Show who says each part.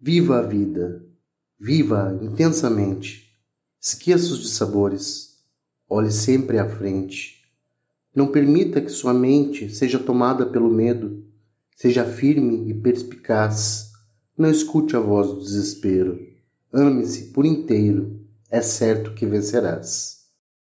Speaker 1: Viva a vida, viva intensamente. Esqueça os dissabores, olhe sempre à frente. Não permita que sua mente seja tomada pelo medo. Seja firme e perspicaz. Não escute a voz do desespero. Ame-se por inteiro. É certo que vencerás.